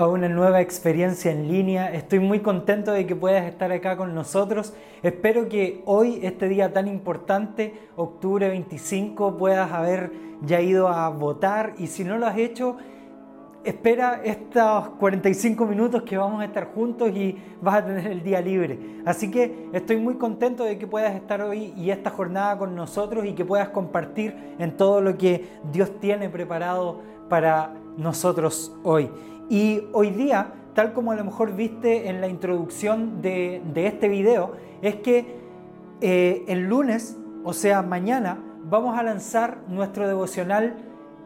A una nueva experiencia en línea. Estoy muy contento de que puedas estar acá con nosotros. Espero que hoy, este día tan importante, octubre 25, puedas haber ya ido a votar y si no lo has hecho, espera estos 45 minutos que vamos a estar juntos y vas a tener el día libre. Así que estoy muy contento de que puedas estar hoy y esta jornada con nosotros y que puedas compartir en todo lo que Dios tiene preparado para nosotros hoy. Y hoy día, tal como a lo mejor viste en la introducción de, este video, es que eh, el lunes, o sea, mañana, vamos a lanzar nuestro devocional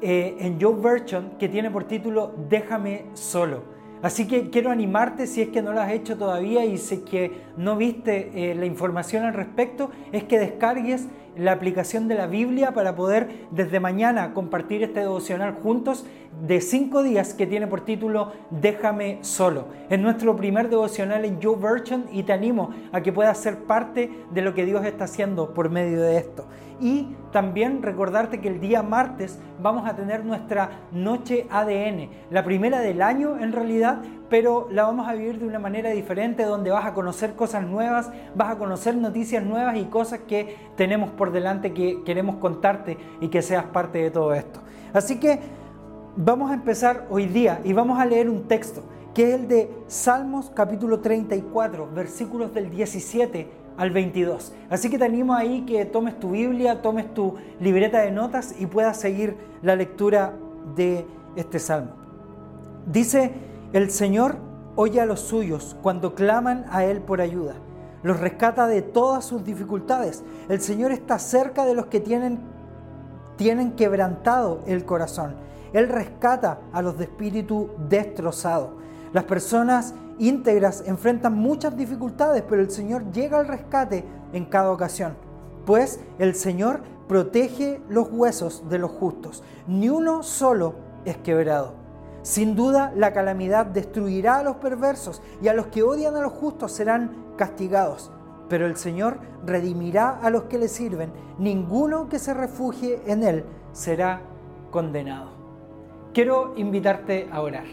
eh, en Joe Version que tiene por título Déjame solo. Así que quiero animarte si es que no lo has hecho todavía y si que no viste eh, la información al respecto, es que descargues la aplicación de la Biblia para poder desde mañana compartir este devocional juntos de cinco días que tiene por título Déjame solo. Es nuestro primer devocional en Joe Version y te animo a que puedas ser parte de lo que Dios está haciendo por medio de esto. Y también recordarte que el día martes vamos a tener nuestra noche ADN, la primera del año en realidad, pero la vamos a vivir de una manera diferente donde vas a conocer cosas nuevas, vas a conocer noticias nuevas y cosas que tenemos por delante que queremos contarte y que seas parte de todo esto. Así que vamos a empezar hoy día y vamos a leer un texto que es el de Salmos capítulo 34, versículos del 17 al 22. Así que te animo ahí que tomes tu Biblia, tomes tu libreta de notas y puedas seguir la lectura de este salmo. Dice, el Señor oye a los suyos cuando claman a Él por ayuda. Los rescata de todas sus dificultades. El Señor está cerca de los que tienen, tienen quebrantado el corazón. Él rescata a los de espíritu destrozado. Las personas íntegras enfrentan muchas dificultades, pero el Señor llega al rescate en cada ocasión. Pues el Señor protege los huesos de los justos. Ni uno solo es quebrado. Sin duda la calamidad destruirá a los perversos y a los que odian a los justos serán castigados. Pero el Señor redimirá a los que le sirven. Ninguno que se refugie en Él será condenado. Quiero invitarte a orar.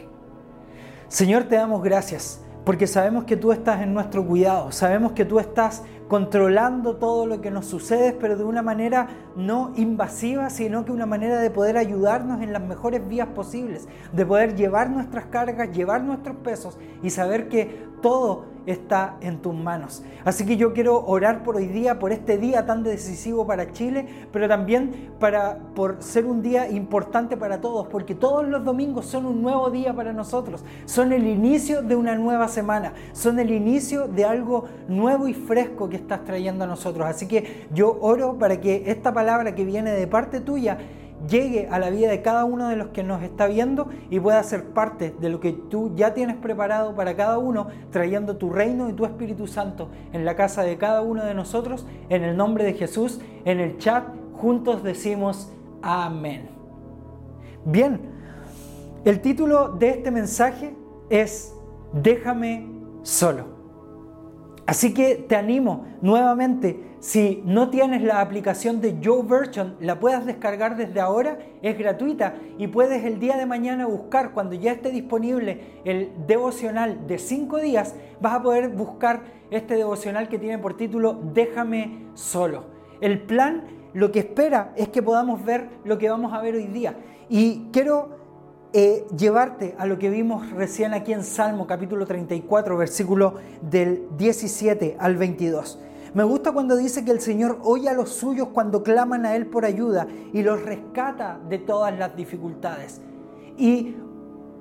Señor, te damos gracias porque sabemos que tú estás en nuestro cuidado, sabemos que tú estás controlando todo lo que nos sucede, pero de una manera no invasiva, sino que una manera de poder ayudarnos en las mejores vías posibles, de poder llevar nuestras cargas, llevar nuestros pesos y saber que todo está en tus manos. Así que yo quiero orar por hoy día, por este día tan decisivo para Chile, pero también para por ser un día importante para todos, porque todos los domingos son un nuevo día para nosotros, son el inicio de una nueva semana, son el inicio de algo nuevo y fresco que estás trayendo a nosotros. Así que yo oro para que esta palabra que viene de parte tuya llegue a la vida de cada uno de los que nos está viendo y pueda ser parte de lo que tú ya tienes preparado para cada uno, trayendo tu reino y tu Espíritu Santo en la casa de cada uno de nosotros. En el nombre de Jesús, en el chat, juntos decimos amén. Bien, el título de este mensaje es Déjame solo. Así que te animo nuevamente, si no tienes la aplicación de Joe Version, la puedas descargar desde ahora, es gratuita y puedes el día de mañana buscar, cuando ya esté disponible el devocional de 5 días, vas a poder buscar este devocional que tiene por título Déjame solo. El plan lo que espera es que podamos ver lo que vamos a ver hoy día. Y quiero eh, llevarte a lo que vimos recién aquí en Salmo capítulo 34, versículo del 17 al 22. Me gusta cuando dice que el Señor oye a los suyos cuando claman a Él por ayuda y los rescata de todas las dificultades. Y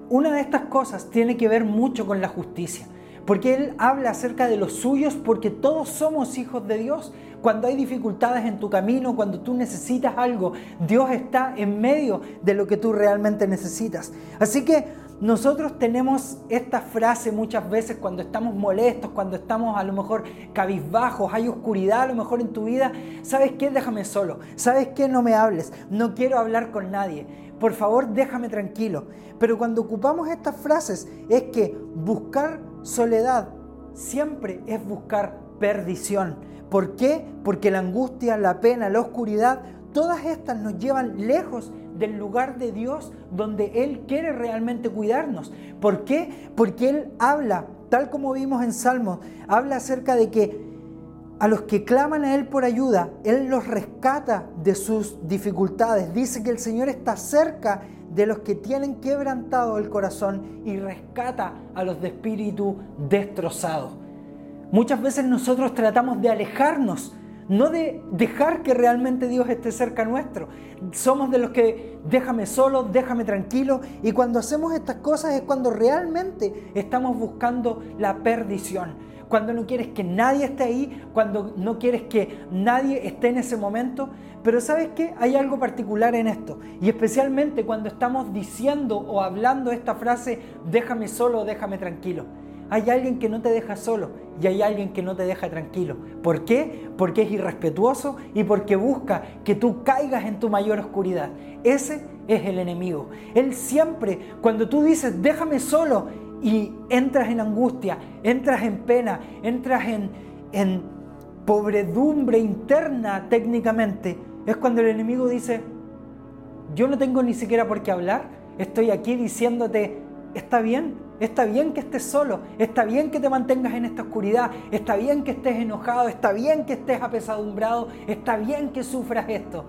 una de estas cosas tiene que ver mucho con la justicia, porque Él habla acerca de los suyos porque todos somos hijos de Dios, cuando hay dificultades en tu camino, cuando tú necesitas algo, Dios está en medio de lo que tú realmente necesitas. Así que nosotros tenemos esta frase muchas veces cuando estamos molestos, cuando estamos a lo mejor cabizbajos, hay oscuridad a lo mejor en tu vida. ¿Sabes qué? Déjame solo. ¿Sabes qué? No me hables. No quiero hablar con nadie. Por favor, déjame tranquilo. Pero cuando ocupamos estas frases es que buscar soledad siempre es buscar perdición. ¿Por qué? Porque la angustia, la pena, la oscuridad, todas estas nos llevan lejos del lugar de Dios donde Él quiere realmente cuidarnos. ¿Por qué? Porque Él habla, tal como vimos en Salmos, habla acerca de que a los que claman a Él por ayuda, Él los rescata de sus dificultades. Dice que el Señor está cerca de los que tienen quebrantado el corazón y rescata a los de espíritu destrozado. Muchas veces nosotros tratamos de alejarnos no de dejar que realmente Dios esté cerca nuestro. Somos de los que déjame solo, déjame tranquilo, y cuando hacemos estas cosas es cuando realmente estamos buscando la perdición. Cuando no quieres que nadie esté ahí, cuando no quieres que nadie esté en ese momento. Pero sabes qué? Hay algo particular en esto. Y especialmente cuando estamos diciendo o hablando esta frase, déjame solo, déjame tranquilo hay alguien que no te deja solo y hay alguien que no te deja tranquilo. ¿Por qué? Porque es irrespetuoso y porque busca que tú caigas en tu mayor oscuridad. Ese es el enemigo. Él siempre, cuando tú dices, déjame solo, y entras en angustia, entras en pena, entras en, en pobredumbre interna técnicamente, es cuando el enemigo dice, yo no tengo ni siquiera por qué hablar, estoy aquí diciéndote, está bien, Está bien que estés solo, está bien que te mantengas en esta oscuridad, está bien que estés enojado, está bien que estés apesadumbrado, está bien que sufras esto.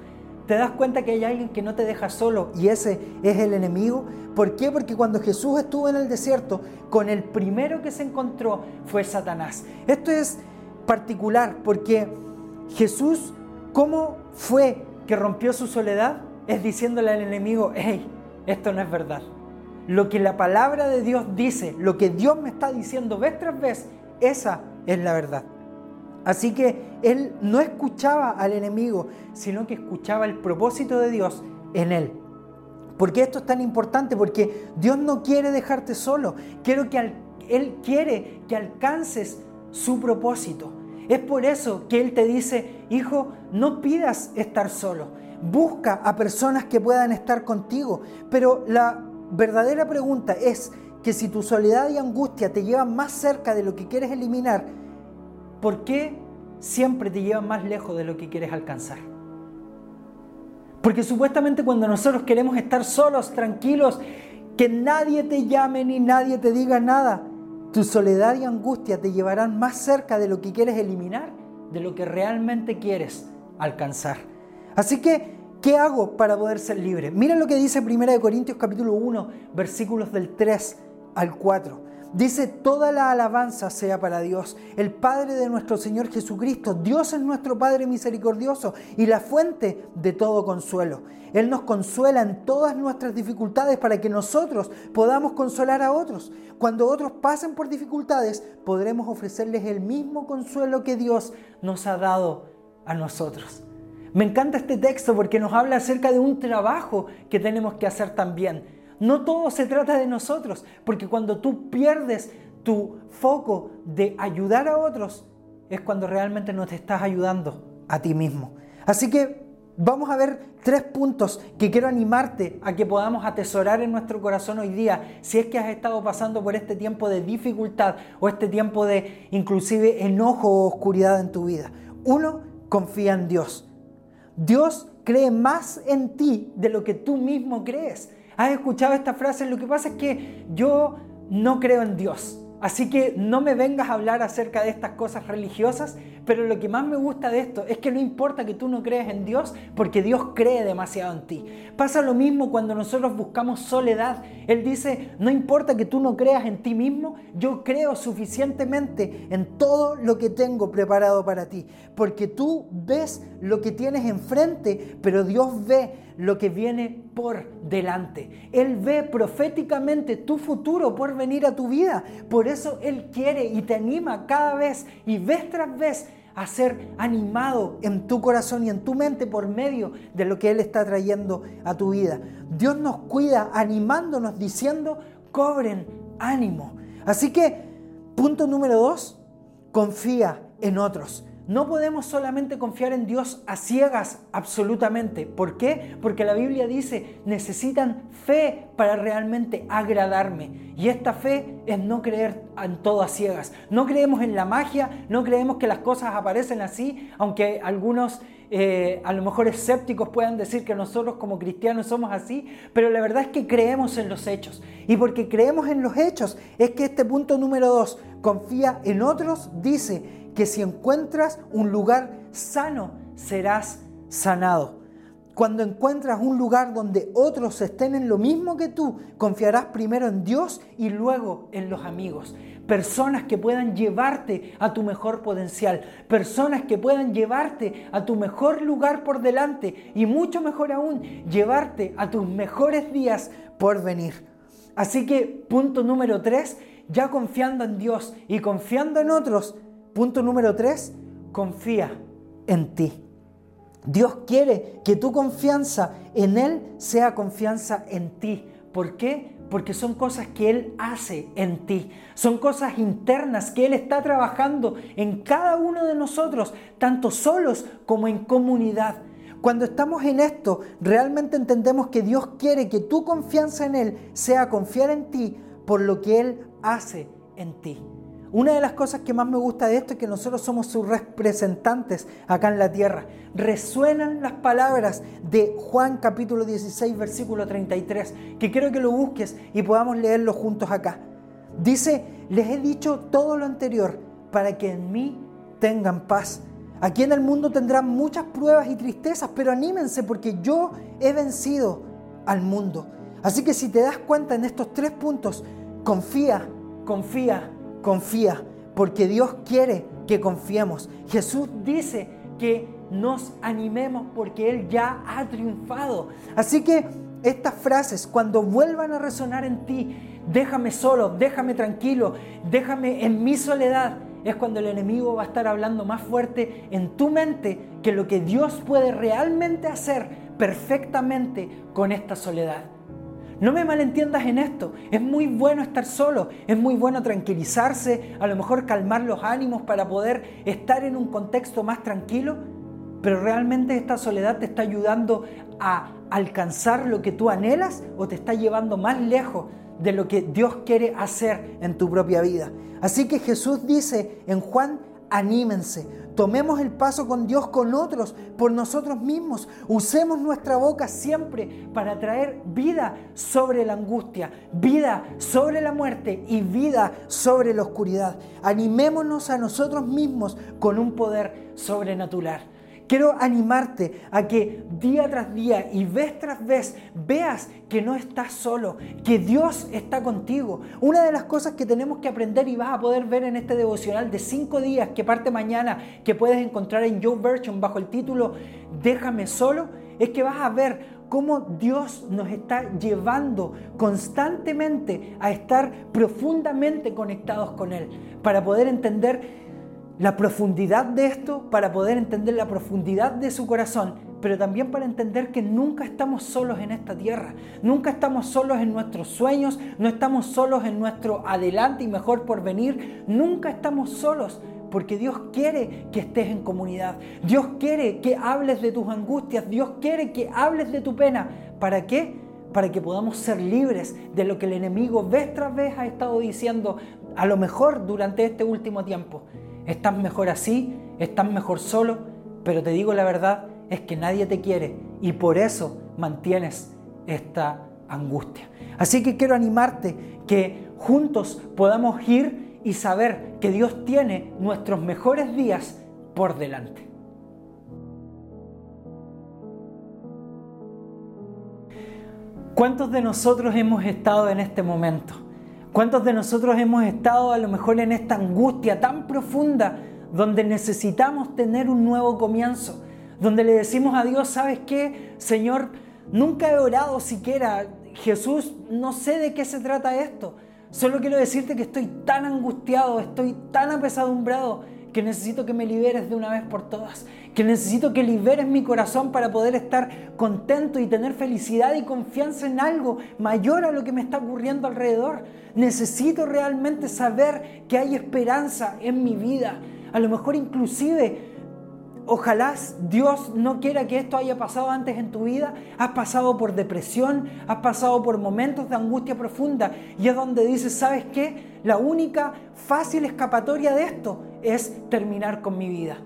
¿Te das cuenta que hay alguien que no te deja solo y ese es el enemigo? ¿Por qué? Porque cuando Jesús estuvo en el desierto, con el primero que se encontró fue Satanás. Esto es particular porque Jesús, ¿cómo fue que rompió su soledad? Es diciéndole al enemigo, hey, esto no es verdad lo que la palabra de Dios dice, lo que Dios me está diciendo vez tras vez, esa es la verdad. Así que él no escuchaba al enemigo, sino que escuchaba el propósito de Dios en él. ¿Por qué esto es tan importante? Porque Dios no quiere dejarte solo. Quiero que él quiere que alcances su propósito. Es por eso que Él te dice, hijo, no pidas estar solo. Busca a personas que puedan estar contigo. Pero la verdadera pregunta es que si tu soledad y angustia te llevan más cerca de lo que quieres eliminar, ¿por qué siempre te llevan más lejos de lo que quieres alcanzar? Porque supuestamente cuando nosotros queremos estar solos, tranquilos, que nadie te llame ni nadie te diga nada, tu soledad y angustia te llevarán más cerca de lo que quieres eliminar, de lo que realmente quieres alcanzar. Así que ¿Qué hago para poder ser libre? Miren lo que dice 1 Corintios capítulo 1, versículos del 3 al 4. Dice, toda la alabanza sea para Dios, el Padre de nuestro Señor Jesucristo. Dios es nuestro Padre misericordioso y la fuente de todo consuelo. Él nos consuela en todas nuestras dificultades para que nosotros podamos consolar a otros. Cuando otros pasen por dificultades, podremos ofrecerles el mismo consuelo que Dios nos ha dado a nosotros. Me encanta este texto porque nos habla acerca de un trabajo que tenemos que hacer también. No todo se trata de nosotros, porque cuando tú pierdes tu foco de ayudar a otros, es cuando realmente no te estás ayudando a ti mismo. Así que vamos a ver tres puntos que quiero animarte a que podamos atesorar en nuestro corazón hoy día, si es que has estado pasando por este tiempo de dificultad o este tiempo de inclusive enojo o oscuridad en tu vida. Uno, confía en Dios. Dios cree más en ti de lo que tú mismo crees. ¿Has escuchado esta frase? Lo que pasa es que yo no creo en Dios. Así que no me vengas a hablar acerca de estas cosas religiosas, pero lo que más me gusta de esto es que no importa que tú no creas en Dios, porque Dios cree demasiado en ti. Pasa lo mismo cuando nosotros buscamos soledad. Él dice, no importa que tú no creas en ti mismo, yo creo suficientemente en todo lo que tengo preparado para ti, porque tú ves lo que tienes enfrente, pero Dios ve lo que viene por delante. Él ve proféticamente tu futuro por venir a tu vida. Por eso Él quiere y te anima cada vez y vez tras vez a ser animado en tu corazón y en tu mente por medio de lo que Él está trayendo a tu vida. Dios nos cuida animándonos, diciendo, cobren ánimo. Así que, punto número dos, confía en otros. No podemos solamente confiar en Dios a ciegas absolutamente. ¿Por qué? Porque la Biblia dice, necesitan fe para realmente agradarme. Y esta fe es no creer en todo a ciegas. No creemos en la magia, no creemos que las cosas aparecen así, aunque algunos eh, a lo mejor escépticos puedan decir que nosotros como cristianos somos así, pero la verdad es que creemos en los hechos. Y porque creemos en los hechos es que este punto número dos, confía en otros, dice que si encuentras un lugar sano, serás sanado. Cuando encuentras un lugar donde otros estén en lo mismo que tú, confiarás primero en Dios y luego en los amigos. Personas que puedan llevarte a tu mejor potencial, personas que puedan llevarte a tu mejor lugar por delante y mucho mejor aún, llevarte a tus mejores días por venir. Así que punto número tres, ya confiando en Dios y confiando en otros, punto número tres, confía en ti. Dios quiere que tu confianza en Él sea confianza en ti. ¿Por qué? Porque son cosas que Él hace en ti. Son cosas internas que Él está trabajando en cada uno de nosotros, tanto solos como en comunidad. Cuando estamos en esto, realmente entendemos que Dios quiere que tu confianza en Él sea confiar en ti por lo que Él hace en ti. Una de las cosas que más me gusta de esto es que nosotros somos sus representantes acá en la tierra. Resuenan las palabras de Juan capítulo 16, versículo 33, que quiero que lo busques y podamos leerlo juntos acá. Dice, les he dicho todo lo anterior para que en mí tengan paz. Aquí en el mundo tendrán muchas pruebas y tristezas, pero anímense porque yo he vencido al mundo. Así que si te das cuenta en estos tres puntos, confía, confía confía, porque Dios quiere que confiemos. Jesús dice que nos animemos porque Él ya ha triunfado. Así que estas frases, cuando vuelvan a resonar en ti, déjame solo, déjame tranquilo, déjame en mi soledad, es cuando el enemigo va a estar hablando más fuerte en tu mente que lo que Dios puede realmente hacer perfectamente con esta soledad. No me malentiendas en esto. Es muy bueno estar solo, es muy bueno tranquilizarse, a lo mejor calmar los ánimos para poder estar en un contexto más tranquilo, pero realmente esta soledad te está ayudando a alcanzar lo que tú anhelas o te está llevando más lejos de lo que Dios quiere hacer en tu propia vida. Así que Jesús dice en Juan, anímense, Tomemos el paso con Dios, con otros, por nosotros mismos. Usemos nuestra boca siempre para traer vida sobre la angustia, vida sobre la muerte y vida sobre la oscuridad. Animémonos a nosotros mismos con un poder sobrenatural. Quiero animarte a que día tras día y vez tras vez veas que no estás solo, que Dios está contigo. Una de las cosas que tenemos que aprender y vas a poder ver en este devocional de cinco días que parte mañana, que puedes encontrar en Joe Version bajo el título Déjame solo, es que vas a ver cómo Dios nos está llevando constantemente a estar profundamente conectados con Él, para poder entender la profundidad de esto para poder entender la profundidad de su corazón, pero también para entender que nunca estamos solos en esta tierra, nunca estamos solos en nuestros sueños, no estamos solos en nuestro adelante y mejor por venir, nunca estamos solos. Porque Dios quiere que estés en comunidad. Dios quiere que hables de tus angustias. Dios quiere que hables de tu pena. ¿Para qué? Para que podamos ser libres de lo que el enemigo vez tras vez ha estado diciendo, a lo mejor durante este último tiempo. Estás mejor así, estás mejor solo, pero te digo la verdad, es que nadie te quiere y por eso mantienes esta angustia. Así que quiero animarte que juntos podamos ir y saber que Dios tiene nuestros mejores días por delante. ¿Cuántos de nosotros hemos estado en este momento? ¿Cuántos de nosotros hemos estado a lo mejor en esta angustia tan profunda donde necesitamos tener un nuevo comienzo? Donde le decimos a Dios, ¿sabes qué? Señor, nunca he orado siquiera. Jesús, no sé de qué se trata esto. Solo quiero decirte que estoy tan angustiado, estoy tan apesadumbrado que necesito que me liberes de una vez por todas, que necesito que liberes mi corazón para poder estar contento y tener felicidad y confianza en algo mayor a lo que me está ocurriendo alrededor. Necesito realmente saber que hay esperanza en mi vida. A lo mejor inclusive Ojalá Dios no quiera que esto haya pasado antes en tu vida. Has pasado por depresión, has pasado por momentos de angustia profunda y es donde dices, ¿sabes qué? La única fácil escapatoria de esto es terminar con mi vida.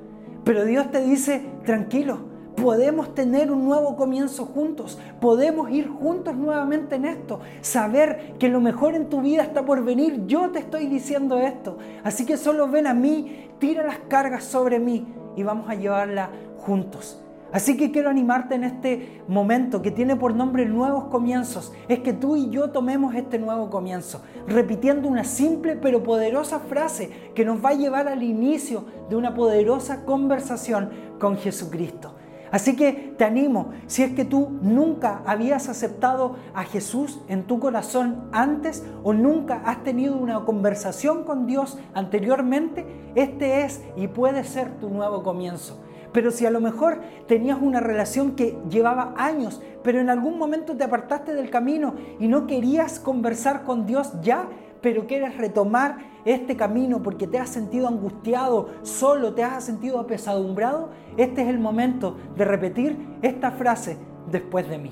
Pero Dios te dice, tranquilo, podemos tener un nuevo comienzo juntos, podemos ir juntos nuevamente en esto, saber que lo mejor en tu vida está por venir, yo te estoy diciendo esto, así que solo ven a mí, tira las cargas sobre mí y vamos a llevarla juntos. Así que quiero animarte en este momento que tiene por nombre nuevos comienzos. Es que tú y yo tomemos este nuevo comienzo, repitiendo una simple pero poderosa frase que nos va a llevar al inicio de una poderosa conversación con Jesucristo. Así que te animo, si es que tú nunca habías aceptado a Jesús en tu corazón antes o nunca has tenido una conversación con Dios anteriormente, este es y puede ser tu nuevo comienzo. Pero si a lo mejor tenías una relación que llevaba años, pero en algún momento te apartaste del camino y no querías conversar con Dios ya, pero quieres retomar este camino porque te has sentido angustiado, solo, te has sentido apesadumbrado, este es el momento de repetir esta frase después de mí.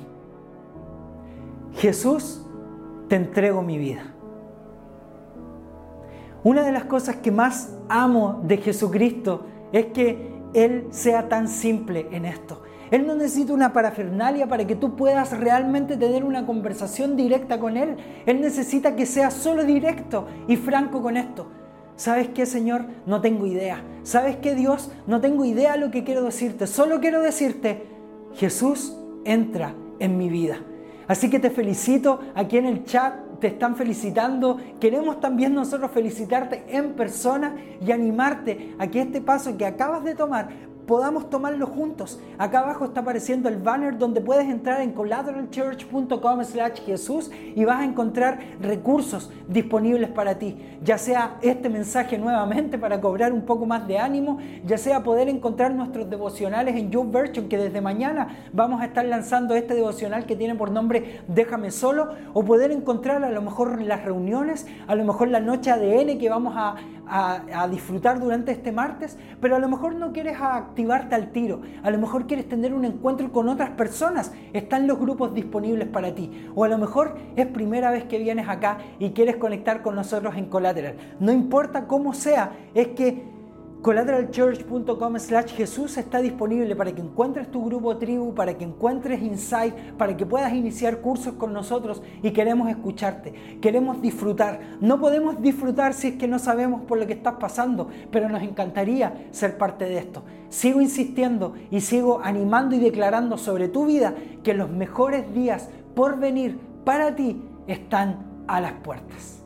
Jesús, te entrego mi vida. Una de las cosas que más amo de Jesucristo es que él sea tan simple en esto. Él no necesita una parafernalia para que tú puedas realmente tener una conversación directa con Él. Él necesita que seas solo directo y franco con esto. ¿Sabes qué, Señor? No tengo idea. ¿Sabes qué, Dios? No tengo idea lo que quiero decirte. Solo quiero decirte, Jesús entra en mi vida. Así que te felicito aquí en el chat te están felicitando. Queremos también nosotros felicitarte en persona y animarte a que este paso que acabas de tomar podamos tomarlo juntos. Acá abajo está apareciendo el banner donde puedes entrar en collateralchurch.com slash Jesús y vas a encontrar recursos disponibles para ti. Ya sea este mensaje nuevamente para cobrar un poco más de ánimo, ya sea poder encontrar nuestros devocionales en YouVersion que desde mañana vamos a estar lanzando este devocional que tiene por nombre Déjame solo o poder encontrar a lo mejor las reuniones, a lo mejor la noche ADN que vamos a, disfrutar durante este martes, pero a lo mejor no quieres activarte al tiro, a lo mejor quieres tener un encuentro con otras personas, están los grupos disponibles para ti, o a lo mejor es primera vez que vienes acá y quieres conectar con nosotros en Collateral. No importa cómo sea, es que collateralchurch.com slash Jesús está disponible para que encuentres tu grupo tribu, para que encuentres insight, para que puedas iniciar cursos con nosotros y queremos escucharte, queremos disfrutar. No podemos disfrutar si es que no sabemos por lo que estás pasando, pero nos encantaría ser parte de esto. Sigo insistiendo y sigo animando y declarando sobre tu vida que los mejores días por venir para ti están a las puertas.